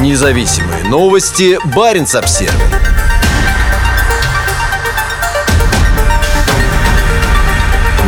Независимые новости. Барин обсерва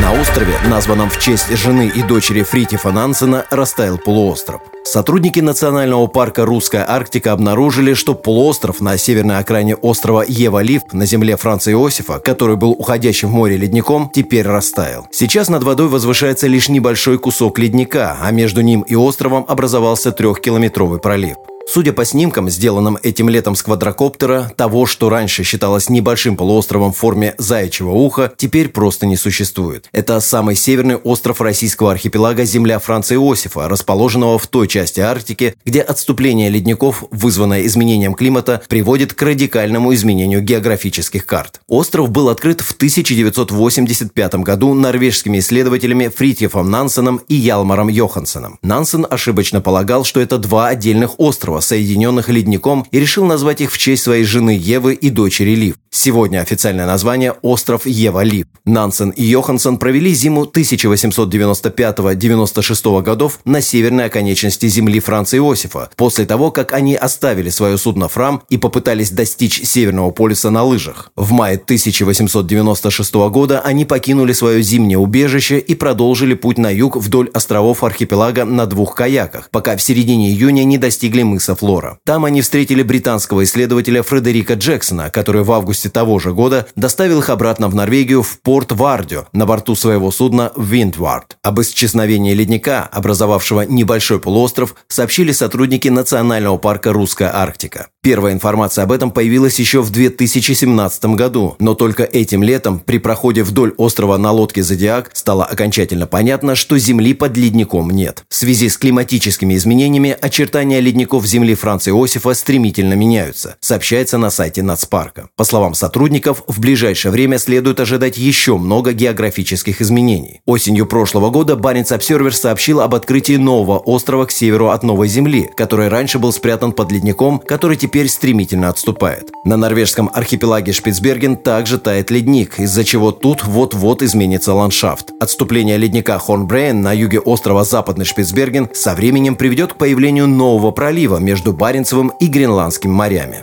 На острове, названном в честь жены и дочери Фритифа Нансена, растаял полуостров. Сотрудники Национального парка «Русская Арктика» обнаружили, что полуостров на северной окраине острова Ева-Лив на земле Франца Иосифа, который был уходящим в море ледником, теперь растаял. Сейчас над водой возвышается лишь небольшой кусок ледника, а между ним и островом образовался трехкилометровый пролив. Судя по снимкам, сделанным этим летом с квадрокоптера, того, что раньше считалось небольшим полуостровом в форме заячьего уха, теперь просто не существует. Это самый северный остров российского архипелага земля Франца Иосифа, расположенного в той части Арктики, где отступление ледников, вызванное изменением климата, приводит к радикальному изменению географических карт. Остров был открыт в 1985 году норвежскими исследователями Фритьефом Нансеном и Ялмаром Йохансеном. Нансен ошибочно полагал, что это два отдельных острова, соединенных ледником, и решил назвать их в честь своей жены Евы и дочери Лив. Сегодня официальное название – остров Ева-Лив. Нансен и Йоханссон провели зиму 1895-96 годов на северной оконечности земли Франца Иосифа, после того, как они оставили свое судно Фрам и попытались достичь Северного полюса на лыжах. В мае 1896 года они покинули свое зимнее убежище и продолжили путь на юг вдоль островов архипелага на двух каяках, пока в середине июня не достигли мыса Флора. Там они встретили британского исследователя Фредерика Джексона, который в августе того же года доставил их обратно в Норвегию в порт Вардио на борту своего судна «Виндвард». Об исчезновении ледника, образовавшего небольшой полуостров, сообщили сотрудники Национального парка «Русская Арктика». Первая информация об этом появилась еще в 2017 году, но только этим летом при проходе вдоль острова на лодке «Зодиак» стало окончательно понятно, что Земли под ледником нет. В связи с климатическими изменениями очертания ледников Земли Франца Иосифа стремительно меняются, сообщается на сайте Нацпарка. По словам сотрудников, в ближайшее время следует ожидать еще много географических изменений. Осенью прошлого года Баренц Обсервер сообщил об открытии нового острова к северу от Новой Земли, который раньше был спрятан под ледником, который теперь теперь стремительно отступает. На норвежском архипелаге Шпицберген также тает ледник, из-за чего тут вот-вот изменится ландшафт. Отступление ледника Хорнбрейн на юге острова Западный Шпицберген со временем приведет к появлению нового пролива между Баренцевым и Гренландским морями.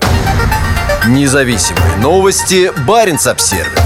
Независимые новости. Баренц-Обсервис.